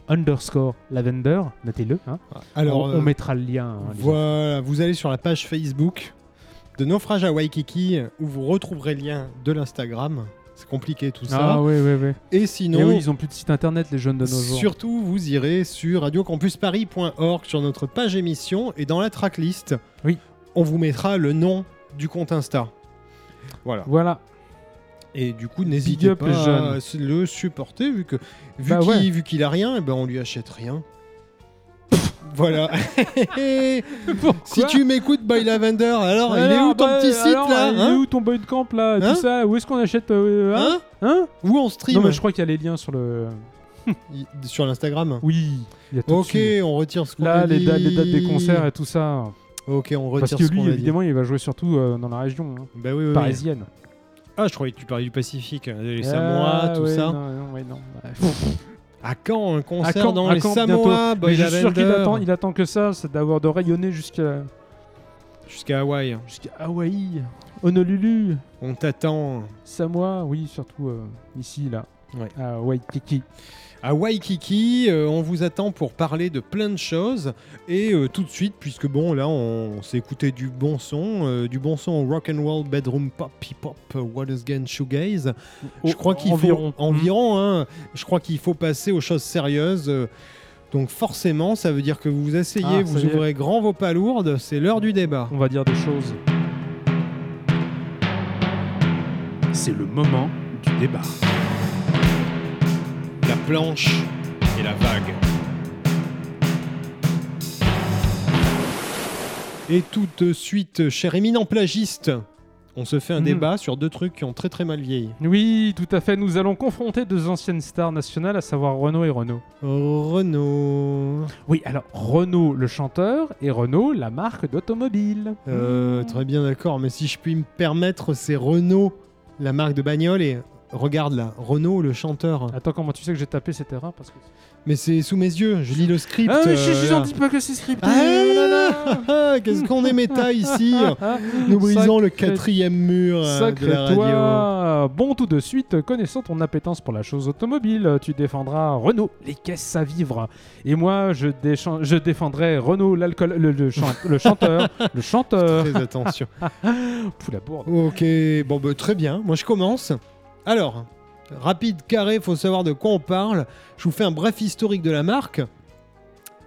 underscore Lavender, notez-le. hein. Alors, on, on mettra le lien. hein, Voilà, vous allez sur la page Facebook de Naufrage à Waikiki où vous retrouverez le lien de l'Instagram. C'est compliqué tout amis. ça. Ah oui, oui, oui. Et Et sinon, oui, ils ont plus de site internet, les jeunes de nos jours. surtout, vous irez sur radiocampusparis.org sur notre page émission et dans la tracklist, Oui. on vous mettra le nom du compte Insta. Voilà. Voilà. Et du coup, n'hésitez pas à le supporter vu que vu Bah qu'il ouais. a rien, eh ben on lui achète rien. Voilà. (laughs) si tu m'écoutes, Boy Lavender, alors, il est où ton bah, petit site alors, là Il est hein où ton boy de camp là Hein Tout ça Où est-ce qu'on achète euh, hein, Hein Hein Où on stream Non, mais je crois qu'il y a les liens sur le. (laughs) Sur l'Instagram Oui, il y a tout Ok, dessus. on retire ce qu'on Là, a les, dit. da- les dates des concerts et tout ça. Ok, on Parce retire que ce qu'on lui, dit. évidemment, il va jouer surtout euh, dans la région hein, Bah oui, oui, oui. parisienne. Ah, je croyais que tu parlais du Pacifique, hein, les Samoa, Ah, tout ouais, ça. Non, non, ouais, non. À quand un concert quand- dans les quand, Samoa, Boy je suis sûr qu'il attend, il attend que ça, c'est d'avoir de rayonner jusqu'à Jusqu'à Hawaï. jusqu'à Hawaï, Honolulu, On t'attend. Samoa, oui, surtout euh, ici, là, Ouais. à Waikiki. À Waikiki, euh, on vous attend pour parler de plein de choses. Et euh, tout de suite, puisque bon, là, on, s'est écouté du bon son, euh, du bon son rock and roll, bedroom pop, hip-hop, euh, what is again, shoegaze. Je crois qu'il environ. faut environ. hein, je crois qu'il faut passer aux choses sérieuses. euh, donc forcément, ça veut dire que vous vous asseyez, Ah, vous y est. ouvrez grand vos palourdes. C'est l'heure du débat. On va dire des choses. C'est le moment du débat. La planche et la vague. Et tout de suite, cher éminent plagiste, on se fait un Mhm. débat sur deux trucs qui ont très très mal vieilli. Oui, tout à fait. Nous allons confronter deux anciennes stars nationales, à savoir Renault et Renault. Renault. Oui, alors Renault le chanteur et Renault la marque d'automobile. Euh, très bien d'accord, mais si je puis me permettre, c'est Renault, la marque de bagnole, et regarde là, Renault le chanteur. Attends, comment tu sais que j'ai tapé cette erreur parce que... Mais c'est sous mes yeux, je lis le script. Ah, mais euh, je là. n'en dis pas que c'est scripté. Ah, ah, Qu'est-ce qu'on est méta ici (laughs) Nous brisons le quatrième mur euh, de Sacré la radio. toi Bon, tout de suite, connaissant ton appétence pour la chose automobile, tu défendras Renault, les caisses à vivre. Et moi, je, je défendrai Renault, l'alcool, le, le chan- le chanteur, (laughs) le chanteur. Très attention. (laughs) La bourde. Ok, bon bah, très bien. Moi je commence. Alors, rapide, carré, faut savoir de quoi on parle. Je vous fais un bref historique de la marque.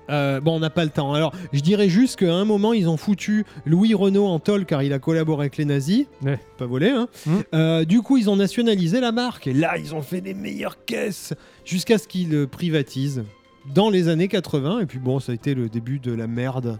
Euh, bon, on n'a pas le temps. Alors, je dirais juste qu'à un moment, ils ont foutu Louis Renault en tôle car il a collaboré avec les nazis. Ouais. Pas volé, hein. Mm. Euh, du coup, ils ont nationalisé la marque. Et là, ils ont fait les meilleures caisses jusqu'à ce qu'ils le privatisent dans les années 80. Et puis bon, ça a été le début de la merde.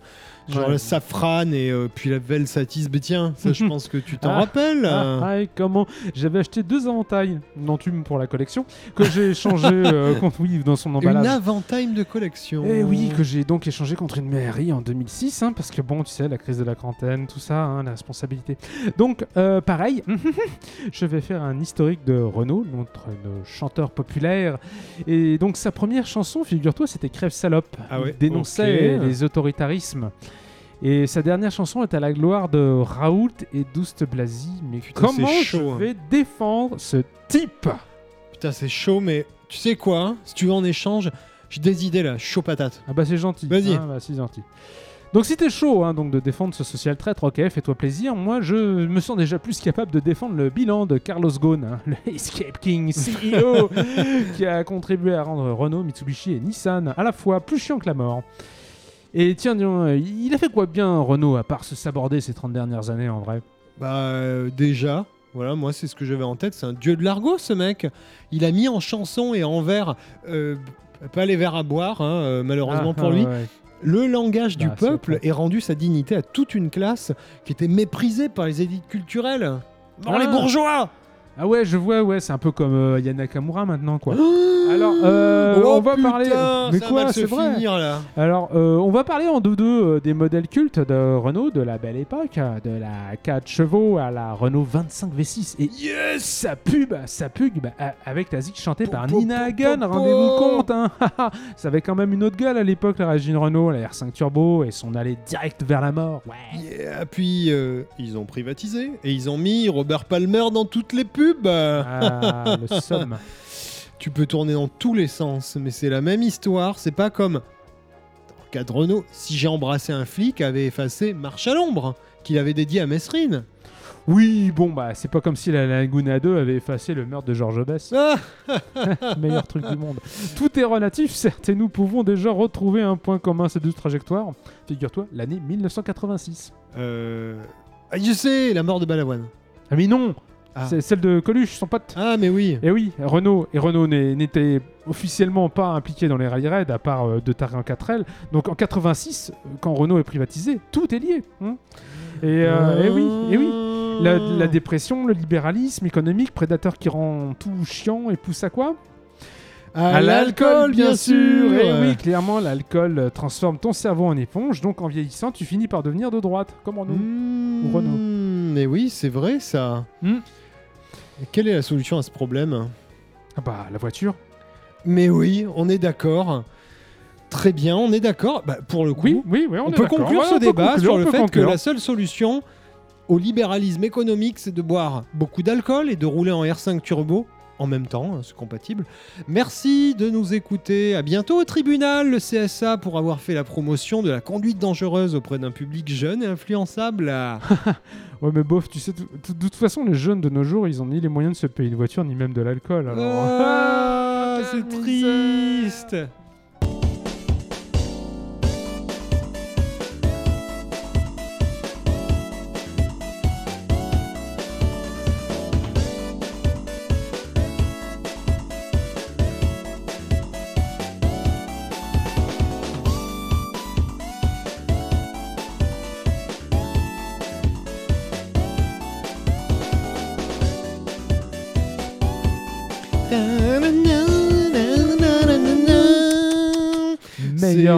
Genre Ouais. le safran et euh, puis la Velsatis. Mais tiens, ça, je (laughs) pense que tu t'en Ah. rappelles. Ah, ah, et comment J'avais acheté deux inventails, non-tume pour la collection, que j'ai échangé (laughs) euh, contre oui dans son Une emballage. Avantime de collection. Eh oui, que j'ai donc échangé contre une mairie en 2006, hein, parce que bon, tu sais, la crise de la quarantaine, tout ça, hein, la responsabilité. Donc, euh, pareil, (laughs) je vais faire un historique de Renaud, notre chanteur populaire. Et donc, sa première chanson, figure-toi, c'était Crève Salope. Ah ouais, Il dénonçait les autoritarismes. Et sa dernière chanson est à la gloire de Raoult et Douste Blasi. Mais Putain, comment c'est je chaud, hein. vais défendre ce type Putain, c'est chaud, mais tu sais quoi hein Si tu veux en échange, j'ai des idées là, chaud patate. Ah bah c'est gentil. Vas-y. Ah bah c'est gentil. Donc si t'es chaud hein, donc de défendre ce social traître, ok, fais-toi plaisir. Moi, je me sens déjà plus capable de défendre le bilan de Carlos Ghosn, hein, le (laughs) Escape King CEO, (laughs) qui a contribué à rendre Renault, Mitsubishi et Nissan à la fois plus chiant que la mort. Et tiens, il a fait quoi bien Renault à part se saborder ces 30 dernières années en vrai? Bah, euh, déjà, voilà, moi, c'est ce que j'avais en tête. C'est un dieu de l'argot, ce mec. Il a mis en chanson et en vers, euh, pas les vers à boire, hein, euh, malheureusement Ah, pour ah, lui, ouais. le langage du Bah, peuple et rendu sa dignité à toute une classe qui était méprisée par les élites culturelles. Bon, Ah. les bourgeois Ah ouais, je vois, ouais, c'est un peu comme euh, maintenant, quoi. (gasps) Alors, euh, Oh, on va putain, parler. Mais ça va quoi, c'est se vrai. finir, là. Alors, euh, on va parler en deux-deux euh, des modèles cultes de Renault de la belle époque, de la 4 chevaux à la Renault 25 V6. Et yes Sa pub, sa pub bah, a- avec la zik chantée par Nina Hagen, rendez-vous compte. Hein (laughs) Ça avait quand même une autre gueule à l'époque, la Régine Renault, la R5 Turbo et son allée direct vers la mort. Ouais. Yeah, puis euh, ils ont privatisé et ils ont mis Robert Palmer dans toutes les pubs. Ah, le somme. (laughs) Tu peux tourner dans tous les sens, mais c'est la même histoire. C'est pas comme dans le cas de Renault, si j'ai embrassé un flic, avait effacé Marche à l'ombre qu'il avait dédié à Mesrine. Oui, bon, bah, c'est pas comme si la Laguna 2 avait effacé le meurtre de Georges Bess. Ah (laughs) meilleur truc du monde. Tout est relatif, certes, et nous pouvons déjà retrouver un point commun à ces deux trajectoires. Figure-toi, l'année 1986. Euh, ah, je sais, la mort de Balavoine. Ah mais non Ah. C'est celle de Coluche, son pote. Ah, mais oui. Et oui, Renault, et Renault n'était officiellement pas impliqué dans les rallye raids à part euh, de Taré en 4L. Donc en 86, quand Renault est privatisé, tout est lié. hein. et, euh, et oui, et oui. La, la dépression, le libéralisme économique, prédateur qui rend tout chiant et pousse à quoi? À l'alcool, bien sûr. Et oui, clairement, l'alcool euh, transforme ton cerveau en éponge, donc en vieillissant, tu finis par devenir de droite, comme Renault. Mmh, Ou Renault. Mais oui, c'est vrai ça. Hmm. Quelle est la solution à ce problème Ah bah, la voiture. Mais oui, on est d'accord. Très bien, on est d'accord. Bah, pour le coup, Oui, oui, oui, on, peut conclure Ouais, ce on débat conclure, sur le fait que la seule solution au libéralisme économique, c'est de boire beaucoup d'alcool et de rouler en R5 turbo en même temps, hein, c'est compatible. Merci de nous écouter. À bientôt au tribunal, le CSA, pour avoir fait la promotion de la conduite dangereuse auprès d'un public jeune et influençable. Ah. (laughs) Ouais, mais bof, tu sais, de de toute façon, les jeunes de nos jours, ils ont ni les moyens de se payer une voiture, ni même de l'alcool. Alors... Ah, Quelle c'est misère. triste.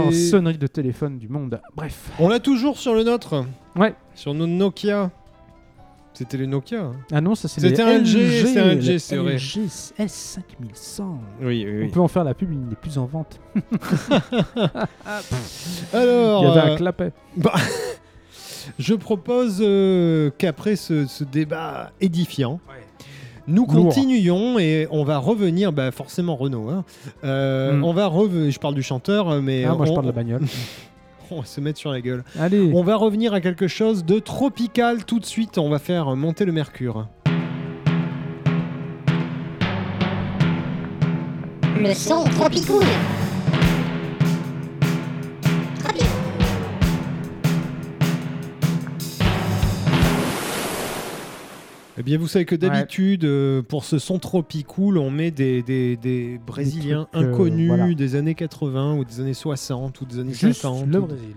Meilleure sonnerie de téléphone du monde. Bref. On l'a toujours sur le nôtre. Ouais. Sur nos Nokia. C'était les Nokia. hein. Ah non, ça c'est les C'était un LG, c'est un LG, c'est vrai. LG S5100. Oui, oui, On peut en faire la pub, il n'est plus en vente. (laughs) Alors, Il y avait euh, un clapet. (laughs) je propose euh, qu'après ce, ce débat édifiant, nous Lourd. continuions et on va revenir, bah forcément Renault. hein. Euh, Mm. On va revenir. Je parle du chanteur, mais Ah, moi je on- parle de la bagnole. (laughs) on va se mettre sur la gueule. Allez. On va revenir à quelque chose de tropical tout de suite. On va faire monter le mercure. Le son tropicool. Eh bien, vous savez que d'habitude, euh, pour ce son tropicool, on met des, des, des Brésiliens trucs, euh, inconnus voilà. des années 80 ou des années 60 ou des années Juste 50. le Brésil.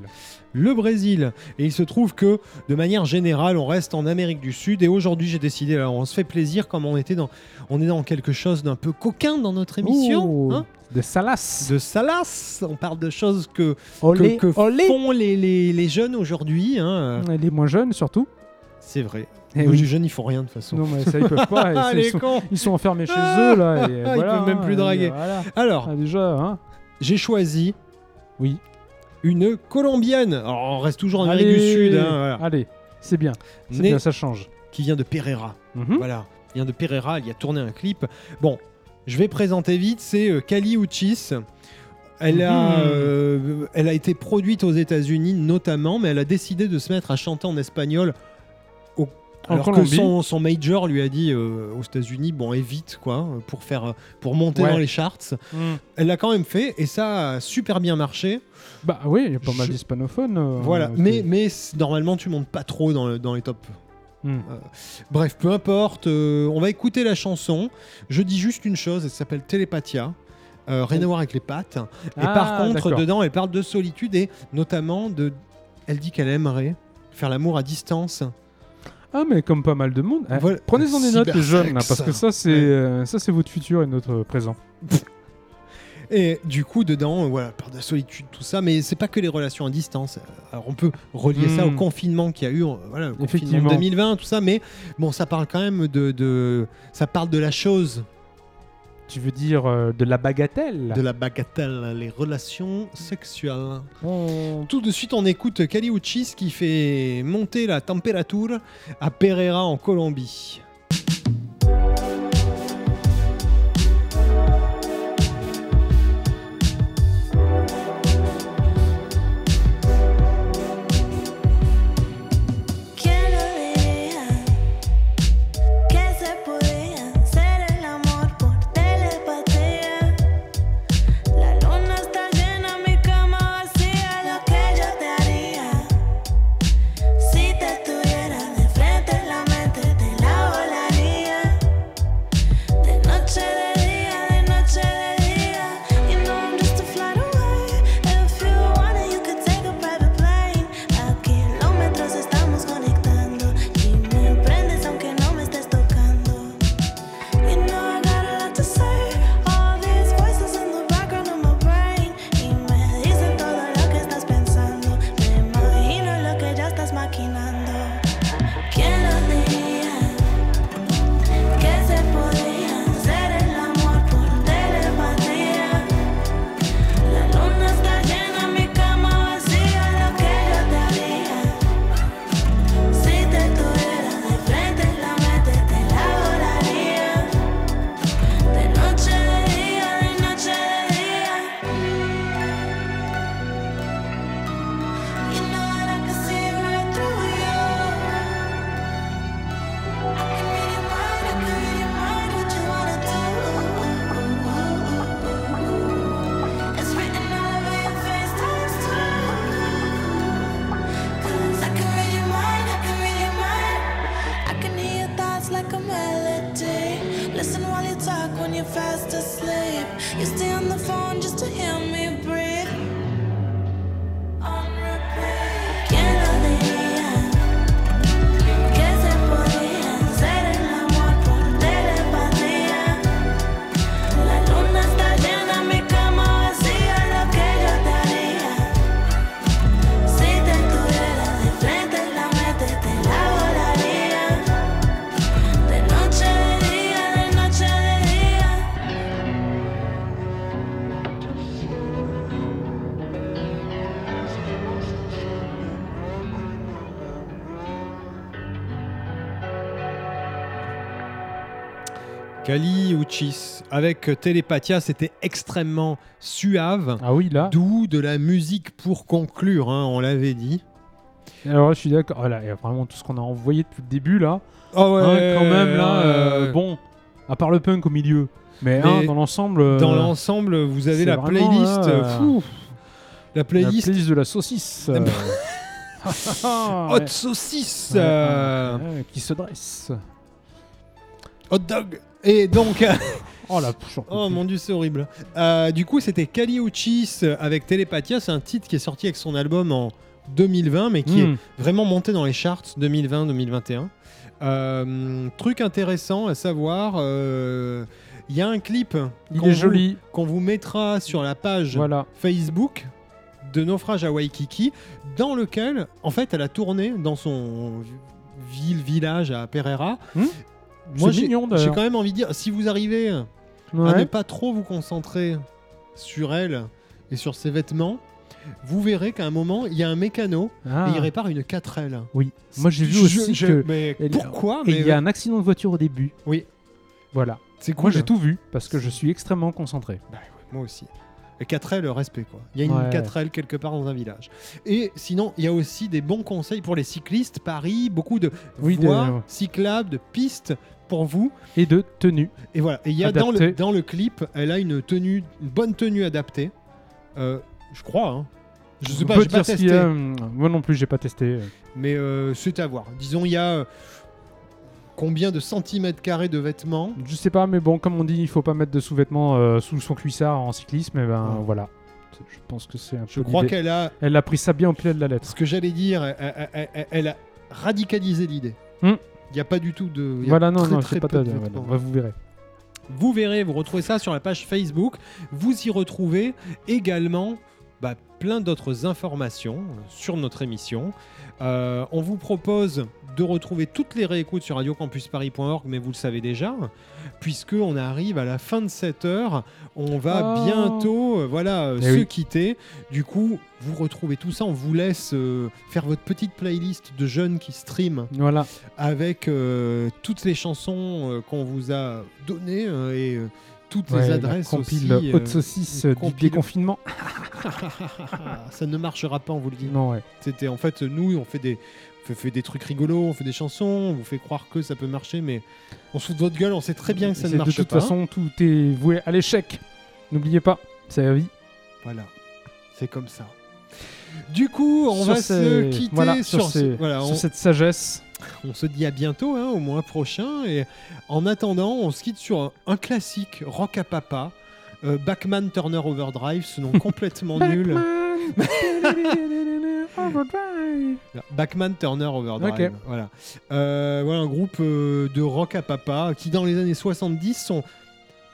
le Brésil. Et il se trouve que, de manière générale, on reste en Amérique du Sud. Et aujourd'hui, j'ai décidé, alors on se fait plaisir comme on était dans, on est dans quelque chose d'un peu coquin dans notre émission. Hein. de Salas. de Salas, on parle de choses que, Olé, que, que olé. font les, les, les jeunes aujourd'hui. hein. Les moins jeunes surtout. C'est vrai. Eh Les jeunes, ils font rien de toute façon. Non, mais ça, ils peuvent pas. et Ah, les (laughs) ils, sont, cons ils sont enfermés chez Ah, eux, là. Et (laughs) ils voilà, peuvent même plus et draguer. voilà. Alors, Ah, déjà, hein. j'ai choisi Oui. une colombienne. Alors, on reste toujours en Amérique du Sud. hein, voilà. Allez, c'est bien. C'est bien, ça change. Qui vient de Pereira. Mhm. Voilà, il vient de Pereira, il y a tourné un clip. Bon, je vais présenter vite, c'est euh, Kali Uchis. Elle a, Mhm. euh, elle a été produite aux États-Unis notamment, mais elle a décidé de se mettre à chanter en espagnol. Alors que son, son major lui a dit euh, aux États-Unis, bon, évite quoi, pour faire, euh, pour monter Ouais. dans les charts. Mm. Elle l'a quand même fait et ça a super bien marché. Bah oui, il y a pas mal d'hispanophones. euh, voilà, mais, mais normalement tu montes pas trop dans, le- dans les tops. Mm. Bref, peu importe, on va écouter la chanson. Je dis juste une chose, elle s'appelle Télépathia. Rien à voir avec les pattes. Et Ah, par contre, dedans, elle parle de solitude et notamment de. Elle dit qu'elle aimerait faire l'amour à distance. Ah, mais comme pas mal de monde. Eh, Voilà. Prenez-en des notes, les jeunes, là, Cybersex. parce que ça, c'est Ouais. euh, ça, c'est votre futur et notre présent. (laughs) Et du coup, dedans, euh, voilà, parle de la solitude, tout ça. Mais c'est pas que les relations à distance. Alors, on peut relier ça au Mm. confinement qu'il y a eu, euh, voilà, le confinement Effectivement. de 2020, tout ça. Mais bon, ça parle quand même de. de- ça parle de la chose, Tu veux dire euh, de la bagatelle? De la bagatelle, les relations sexuelles. On- Tout de suite, on écoute Kali Uchis qui fait monter la température à Pereira en Colombie. Avec Télépathia, c'était extrêmement suave, Ah oui, là. d'où de la musique pour conclure, hein, on l'avait dit. Alors là, je suis d'accord. Voilà, il y a vraiment tout ce qu'on a envoyé depuis le début là. Oh Hein, quand même là, euh, bon, à part le punk au milieu. Mais, hein, dans l'ensemble. euh, Dans l'ensemble, vous avez c'est la playlist. euh, fou. la la playlist playlist de la saucisse. (laughs) euh. (laughs) Hot Ouais. Saucisse Ouais, euh, ouais, ouais, qui se dresse. Hot Dog Et donc, (laughs) Oh la oh mon dieu, c'est horrible. Euh, du coup, c'était Kali Uchis avec Télépathia. C'est un titre qui est sorti avec son album en 2020, mais qui Hmm. est vraiment monté dans les charts 2020-2021. Euh, truc intéressant à savoir, euh, il y a un clip Il qu'on est vous- joli. qu'on vous mettra sur la page Voilà. Facebook de Naufrage à Waikiki, dans lequel, en fait, elle a tourné dans son ville, village à Pereira. Hmm Moi, j'ai mignon, j'ai d'ailleurs. quand même envie de dire, si vous arrivez à ne Ouais. pas trop vous concentrer sur elle et sur ses vêtements, vous verrez qu'à un moment, il y a un mécano Ah. et il répare une 4L. Oui. Moi j'ai vu aussi je- que. Mais pourquoi Et mais il y a un accident de voiture au début. Oui. Voilà. C'est Moi cool. j'ai tout vu parce que je suis extrêmement concentré. Bah ouais, moi aussi. Et 4L, respect quoi. Il y a une Ouais. 4L quelque part dans un village. Et sinon, il y a aussi des bons conseils pour les cyclistes. Paris, beaucoup de Oui, de- voies cyclables, de pistes pour vous. Et de tenue. Et voilà. Et il y a dans le, dans le clip, elle a une tenue, une bonne tenue adaptée. Euh, je crois. Hein. Je sais On pas, j'ai pas testé. a, hum, Moi non plus, j'ai pas testé. Mais euh, c'est à voir. Disons, il y a euh, combien de centimètres carrés de vêtements? Je sais pas, mais bon, comme on dit, il faut pas mettre de sous-vêtements euh, sous son cuissard en cyclisme. Et ben Ouais. voilà. Je pense que c'est un Je peu crois l'idée. qu'elle a Elle a pris ça bien au pied de la lettre. ce que j'allais dire, elle, elle- elle- elle- elle a radicalisé l'idée. Il n'y a pas du tout de. il y a Voilà, non, très, non, très c'est pas peu de voilà, ouais, vous verrez. Vous verrez, vous retrouvez ça sur la page Facebook. Vous y retrouvez également bah, plein d'autres informations sur notre émission. Euh, on vous propose de retrouver toutes les réécoutes sur radiocampusparis.org, mais vous le savez déjà, puisque on arrive à la fin de cette heure. On va Oh. bientôt, euh, voilà, euh, Eh se oui. quitter. Du coup, vous retrouvez tout ça. On vous laisse euh, faire votre petite playlist de jeunes qui streament Voilà. avec euh, toutes les chansons euh, qu'on vous a données euh, et euh, toutes Ouais, les la adresses compile aussi. haute saucisse euh, du compile- déconfinement. (laughs) ça ne marchera pas, on vous le dit. Non, ouais. C'était en fait nous, on fait des fait, fait des trucs rigolos, on fait des chansons, on vous fait croire que ça peut marcher, mais on se fout de votre gueule, on sait très bien que ça ne marche De toute pas. façon, tout est voué à l'échec. N'oubliez pas, c'est la vie. Voilà, c'est comme ça. Du coup, on Sur va ces- se quitter voilà, sur, sur, ce- ces- voilà, sur on- cette sagesse. On se dit à bientôt, hein, au mois prochain. Et en attendant, on se quitte sur un, un classique rock à papa. euh, Backman Turner Overdrive, ce nom (laughs) complètement nul. (laughs) Backman Turner Overdrive. Ok. Voilà. Euh, voilà un groupe euh, de rock à papa qui, dans les années 70, sont.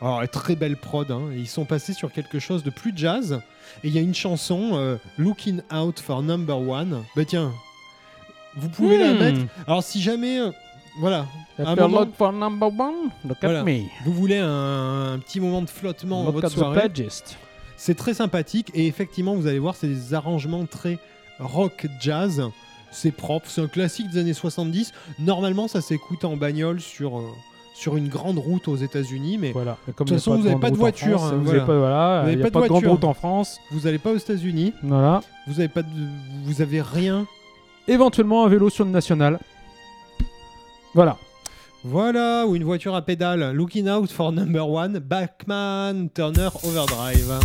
Alors, très belle prod. hein, ils sont passés sur quelque chose de plus jazz. Et il y a une chanson, euh, Looking Out for Number One. Bah tiens, vous pouvez la Hmm. mettre. Alors, si jamais. voilà, un moment- look for number one, look Voilà. at me. vous voulez un, un petit moment de flottement dans votre soirée. C'est très sympathique et effectivement, vous allez voir, c'est des arrangements très rock jazz. C'est propre, c'est un classique des années 70. Normalement, ça s'écoute en bagnole sur, euh, sur une grande route aux États-Unis, mais Voilà. De toute façon, vous grande avez pas de voiture, France, hein, vous voilà. avez pas, voilà, Vous avez il y pas a de de grande route en France. vous n'allez pas aux États-Unis, Voilà. vous avez pas de, vous avez rien. Éventuellement un vélo sur le national. Voilà. Voilà, ou une voiture à pédale. Looking out for number one, Backman Turner Overdrive.